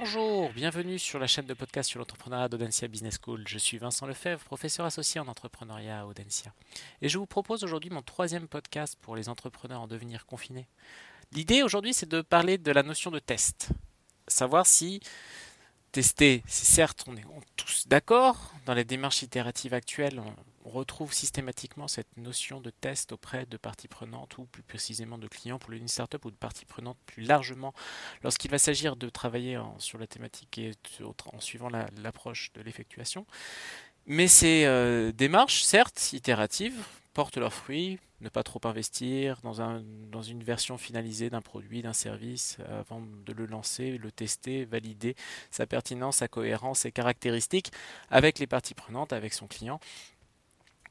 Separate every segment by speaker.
Speaker 1: Bonjour, bienvenue sur la chaîne de podcast sur l'entrepreneuriat d'Audencia Business School. Je suis Vincent Lefebvre, professeur associé en entrepreneuriat à Audencia. Et je vous propose aujourd'hui mon troisième podcast pour les entrepreneurs en devenir confinés. L'idée aujourd'hui, c'est de parler de la notion de test. Savoir si tester, c'est certes, on est tous d'accord, dans les démarches itératives actuelles, retrouve systématiquement cette notion de test auprès de parties prenantes ou plus précisément de clients pour une startup ou de parties prenantes plus largement. Lorsqu'il va s'agir de travailler sur la thématique et en suivant l'approche de l'effectuation. Mais ces euh, démarches, certes itératives, portent leurs fruits, ne pas trop investir dans, dans une version finalisée d'un produit, d'un service, avant de le lancer, le tester, valider sa pertinence, sa cohérence, ses caractéristiques avec les parties prenantes, avec son client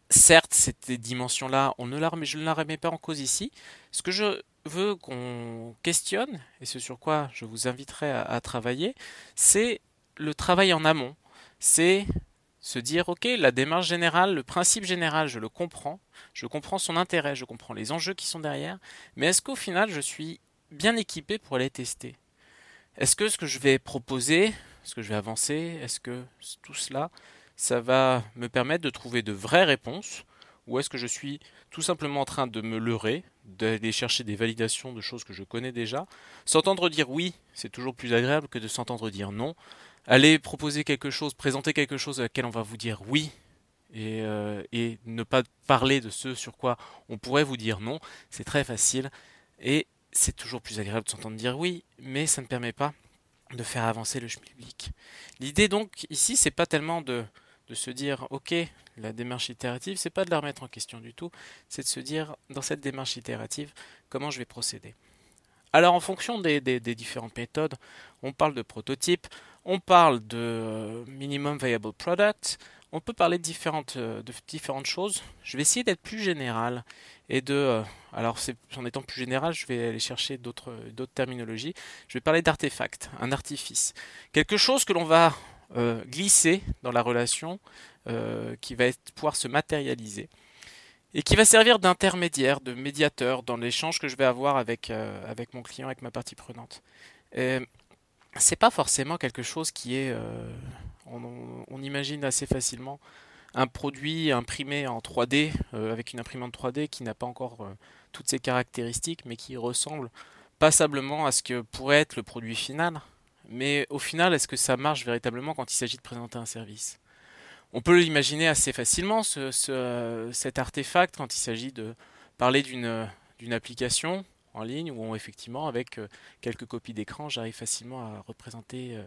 Speaker 1: certes, cette dimension-là, on ne je ne la remets pas en cause ici. Ce que je veux qu'on questionne, et ce sur quoi je vous inviterai à, travailler, c'est le travail en amont. C'est se dire, ok, la démarche générale, le principe général, je le comprends, je comprends son intérêt, je comprends les enjeux qui sont derrière, mais est-ce qu'au final, je suis bien équipé pour les tester? Est-ce que ce que je vais proposer, ce que je vais avancer, est-ce que tout cela ça va me permettre de trouver de vraies réponses ou est-ce que je suis tout simplement en train de me leurrer, d'aller chercher des validations de choses que je connais déjà S'entendre dire oui, c'est toujours plus agréable que de s'entendre dire non. Aller proposer quelque chose, présenter quelque chose à laquelle on va vous dire oui et, euh, ne pas parler de ce sur quoi on pourrait vous dire non, c'est très facile et c'est toujours plus agréable de s'entendre dire oui, mais ça ne permet pas de faire avancer le public. L'idée donc ici, c'est pas tellement de de se dire ok la démarche itérative c'est pas de la remettre en question du tout c'est de se dire dans cette démarche itérative comment je vais procéder. Alors en fonction des, différentes méthodes on parle de prototype on parle de minimum viable product on peut parler de différentes, de différentes choses. Je vais essayer d'être plus général et de euh, alors en étant plus général je vais aller chercher d'autres terminologies. Je vais parler d'artefact un artifice. Quelque chose que l'on va euh, glisser dans la relation euh, qui va pouvoir se matérialiser et qui va servir d'intermédiaire, de médiateur dans l'échange que je vais avoir avec, euh, avec mon client, avec ma partie prenante. C'est pas forcément quelque chose qui est, on, imagine assez facilement un produit imprimé en 3D avec une imprimante 3D qui n'a pas encore toutes ses caractéristiques, mais qui ressemble passablement à ce que pourrait être le produit final. Mais au final, est-ce que ça marche véritablement quand il s'agit de présenter un service? On peut l'imaginer assez facilement, cet artefact, quand il s'agit de parler d'une application en ligne où effectivement, avec euh, quelques copies d'écran, j'arrive facilement à représenter euh,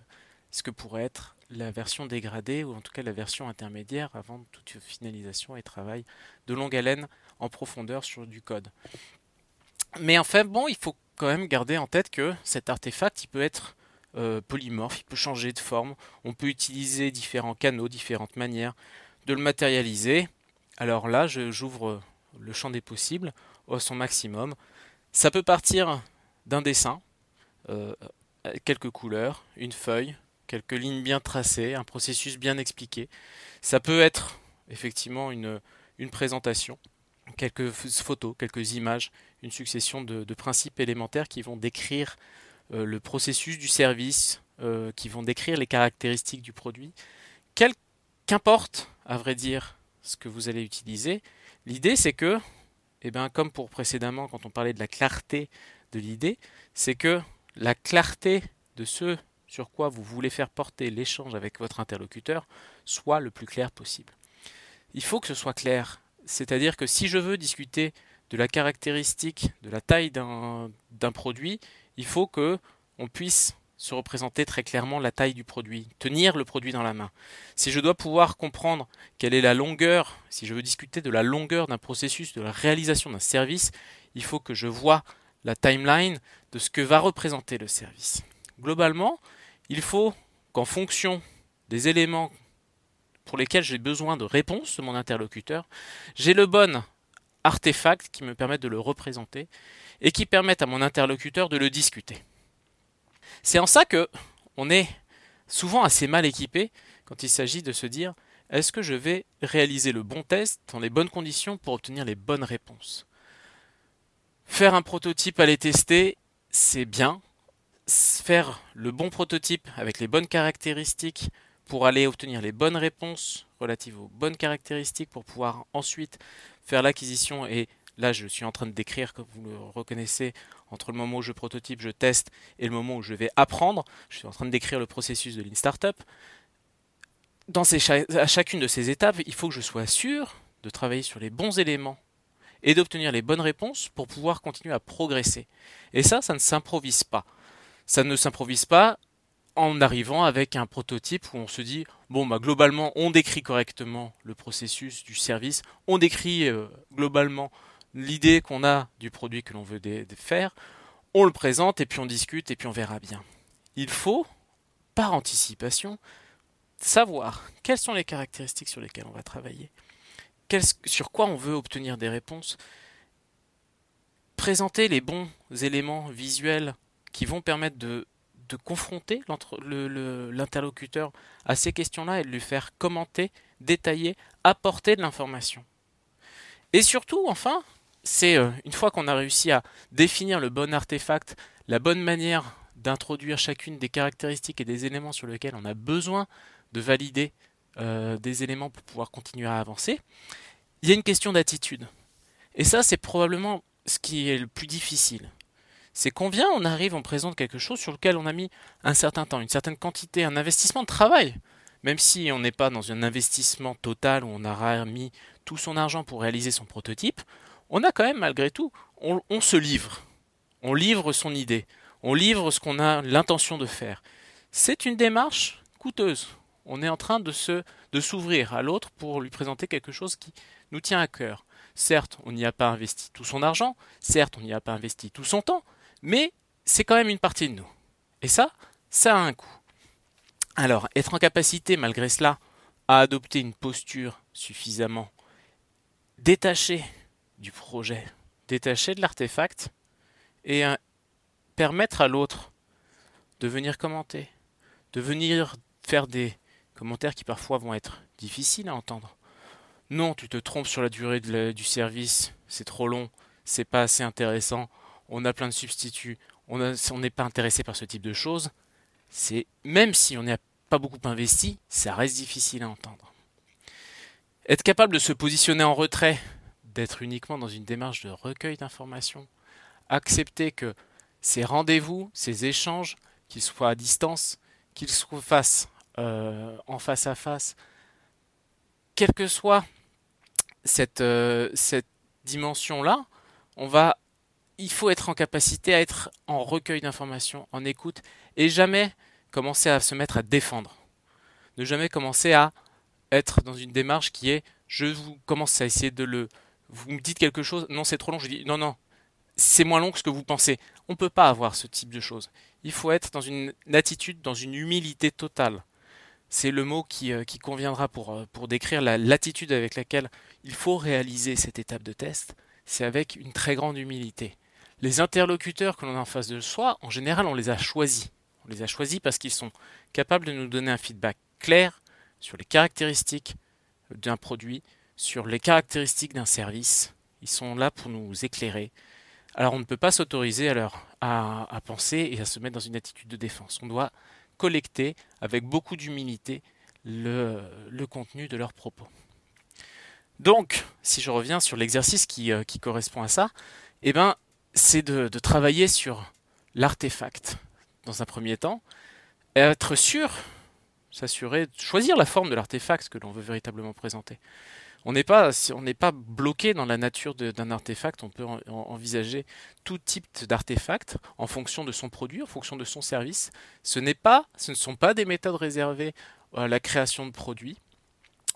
Speaker 1: ce que pourrait être la version dégradée ou en tout cas la version intermédiaire avant toute finalisation et travail de longue haleine en profondeur sur du code. Mais enfin, bon, il faut quand même garder en tête que cet artefact, il peut être euh, polymorphe, il peut changer de forme, on peut utiliser différents canaux, différentes manières de le matérialiser. Alors là, j'ouvre le champ des possibles au son maximum. Ça peut partir d'un dessin, euh, quelques couleurs, une feuille, quelques lignes bien tracées, un processus bien expliqué. Ça peut être effectivement une, une présentation, quelques photos, quelques images, une succession de, de principes élémentaires qui vont décrire euh, le processus du service, euh, qui vont décrire les caractéristiques du produit. Qu'importe, à vrai dire, ce que vous allez utiliser, l'idée c'est que, eh bien, comme pour précédemment quand on parlait de la clarté de l'idée, c'est que la clarté de ce sur quoi vous voulez faire porter l'échange avec votre interlocuteur soit le plus clair possible. Il faut que ce soit clair, c'est-à-dire que si je veux discuter de la caractéristique, de la taille d'un produit, il faut que on puisse se représenter très clairement la taille du produit, tenir le produit dans la main. Si je dois pouvoir comprendre quelle est la longueur, si je veux discuter de la longueur d'un processus, de la réalisation d'un service, il faut que je vois la timeline de ce que va représenter le service. Globalement, il faut qu'en fonction des éléments pour lesquels j'ai besoin de réponse de mon interlocuteur, j'ai le bon artefact qui me permette de le représenter et qui permettent à mon interlocuteur de le discuter. C'est en ça que on est souvent assez mal équipé quand il s'agit de se dire est-ce que je vais réaliser le bon test dans les bonnes conditions pour obtenir les bonnes réponses? Faire un prototype, aller tester, c'est bien, faire le bon prototype avec les bonnes caractéristiques pour aller obtenir les bonnes réponses relatives aux bonnes caractéristiques pour pouvoir ensuite faire l'acquisition et là je suis en train de décrire comme vous le reconnaissez entre le moment où je prototype, je teste et le moment où je vais apprendre, je suis en train de décrire le processus de Lean Startup. Dans à chacune de ces étapes, il faut que je sois sûr de travailler sur les bons éléments et d'obtenir les bonnes réponses pour pouvoir continuer à progresser. Et ça, ça ne s'improvise pas. Ça ne s'improvise pas en arrivant avec un prototype où on se dit bon bah globalement on décrit correctement le processus du service, on décrit euh, globalement l'idée qu'on a du produit que l'on veut faire, on le présente et puis on discute et puis on verra bien. Il faut, par anticipation, savoir quelles sont les caractéristiques sur lesquelles on va travailler, sur quoi on veut obtenir des réponses, présenter les bons éléments visuels qui vont permettre de, de confronter l'interlocuteur à ces questions-là et de lui faire commenter, détailler, apporter de l'information. Et surtout, enfin, c'est euh, une fois qu'on a réussi à définir le bon artefact, la bonne manière d'introduire chacune des caractéristiques et des éléments sur lesquels on a besoin de valider euh, des éléments pour pouvoir continuer à avancer, il y a une question d'attitude. Et ça, c'est probablement ce qui est le plus difficile. C'est combien on arrive, on présente quelque chose sur lequel on a mis un certain temps, une certaine quantité, un investissement de travail. Même si on n'est pas dans un investissement total où on aura mis tout son argent pour réaliser son prototype, on a quand même malgré tout, on, se livre. On livre son idée. On livre ce qu'on a l'intention de faire. C'est une démarche coûteuse. On est en train de se de s'ouvrir à l'autre pour lui présenter quelque chose qui nous tient à cœur. Certes, on n'y a pas investi tout son argent, certes, on n'y a pas investi tout son temps, mais c'est quand même une partie de nous. Et ça, ça a un coût. Alors, être en capacité, malgré cela, à adopter une posture suffisamment détachée du projet, détaché de l'artefact et permettre à l'autre de venir commenter, de venir faire des commentaires qui parfois vont être difficiles à entendre. Non, tu te trompes sur la durée du service, c'est trop long, c'est pas assez intéressant, on a plein de substituts, on n'est pas intéressé par ce type de choses. C'est même si on n'a pas beaucoup investi, ça reste difficile à entendre. Être capable de se positionner en retrait d'être uniquement dans une démarche de recueil d'informations, accepter que ces rendez-vous, ces échanges, qu'ils soient à distance, qu'ils se fassent euh, en face à face, quelle que soit cette, euh, cette dimension-là, on va, il faut être en capacité à être en recueil d'informations, en écoute, et jamais commencer à se mettre à défendre. Ne jamais commencer à être dans une démarche qui est je vous commence à essayer de le vous me dites quelque chose, non c'est trop long, je dis non, non, c'est moins long que ce que vous pensez. On ne peut pas avoir ce type de choses. Il faut être dans une attitude, dans une humilité totale. C'est le mot qui, euh, conviendra pour, euh, décrire la l'attitude avec laquelle il faut réaliser cette étape de test. C'est avec une très grande humilité. Les interlocuteurs que l'on a en face de soi, en général, on les a choisis. On les a choisis parce qu'ils sont capables de nous donner un feedback clair sur les caractéristiques d'un produit, sur les caractéristiques d'un service. Ils sont là pour nous éclairer. Alors on ne peut pas s'autoriser à, penser et à se mettre dans une attitude de défense. On doit collecter avec beaucoup d'humilité le, contenu de leurs propos. Donc, si je reviens sur l'exercice qui, euh, correspond à ça, eh ben, c'est de, travailler sur l'artefact dans un premier temps, et être sûr, s'assurer, choisir la forme de l'artefact que l'on veut véritablement présenter on n'est pas, on n'est pas bloqué dans la nature d'un artefact. On peut envisager tout type d'artefact en fonction de son produit, en fonction de son service. Ce n'est pas, ce ne sont pas des méthodes réservées à la création de produits.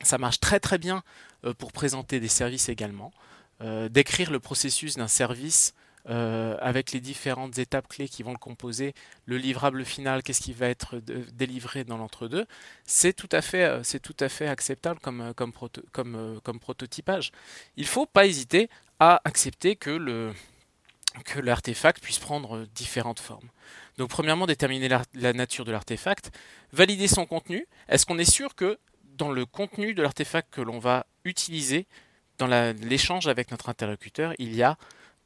Speaker 1: Ça marche très très bien euh, pour présenter des services également. Euh, décrire le processus d'un service euh, avec les différentes étapes clés qui vont le composer, le livrable final, qu'est-ce qui va être délivré dans l'entre-deux, c'est tout à fait, euh, tout à fait acceptable comme, euh, comme, comme, prototypage. Il ne faut pas hésiter à accepter que le que l'artefact puisse prendre différentes formes. Donc premièrement, déterminer la nature de l'artefact, valider son contenu. Est-ce qu'on est sûr que dans le contenu de l'artefact que l'on va utiliser, dans l'échange avec notre interlocuteur, il y a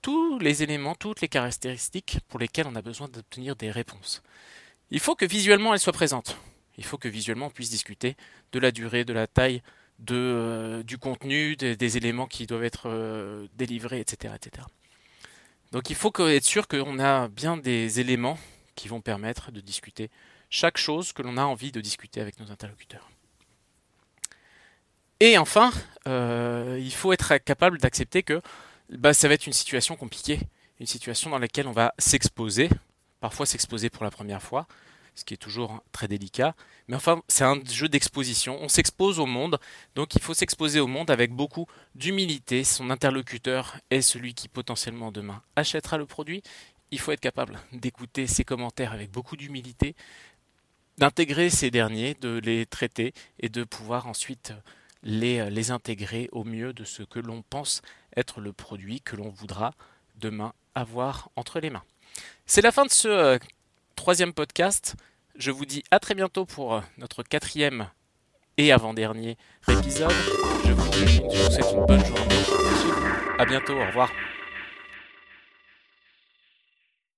Speaker 1: tous les éléments, toutes les caractéristiques pour lesquelles on a besoin d'obtenir des réponses. Il faut que visuellement elles soient présentes. Il faut que visuellement on puisse discuter de la durée, de la taille, euh, du contenu, des, éléments qui doivent être euh, délivrés, etc., etc. Donc il faut être sûr qu'on a bien des éléments qui vont permettre de discuter chaque chose que l'on a envie de discuter avec nos interlocuteurs. Et enfin, euh, il faut être capable d'accepter que bah, ça va être une situation compliquée, une situation dans laquelle on va s'exposer, parfois s'exposer pour la première fois, ce qui est toujours très délicat. Mais enfin, c'est un jeu d'exposition. On s'expose au monde, donc il faut s'exposer au monde avec beaucoup d'humilité. Son interlocuteur est celui qui potentiellement demain achètera le produit. Il faut être capable d'écouter ses commentaires avec beaucoup d'humilité, d'intégrer ces derniers, de les traiter et de pouvoir ensuite les, les intégrer au mieux de ce que l'on pense le produit que l'on voudra demain avoir entre les mains. C'est la fin de ce euh, troisième podcast. Je vous dis à très bientôt pour euh, notre quatrième et avant-dernier épisode. Je vous, je vous souhaite une bonne journée. À bientôt, au revoir.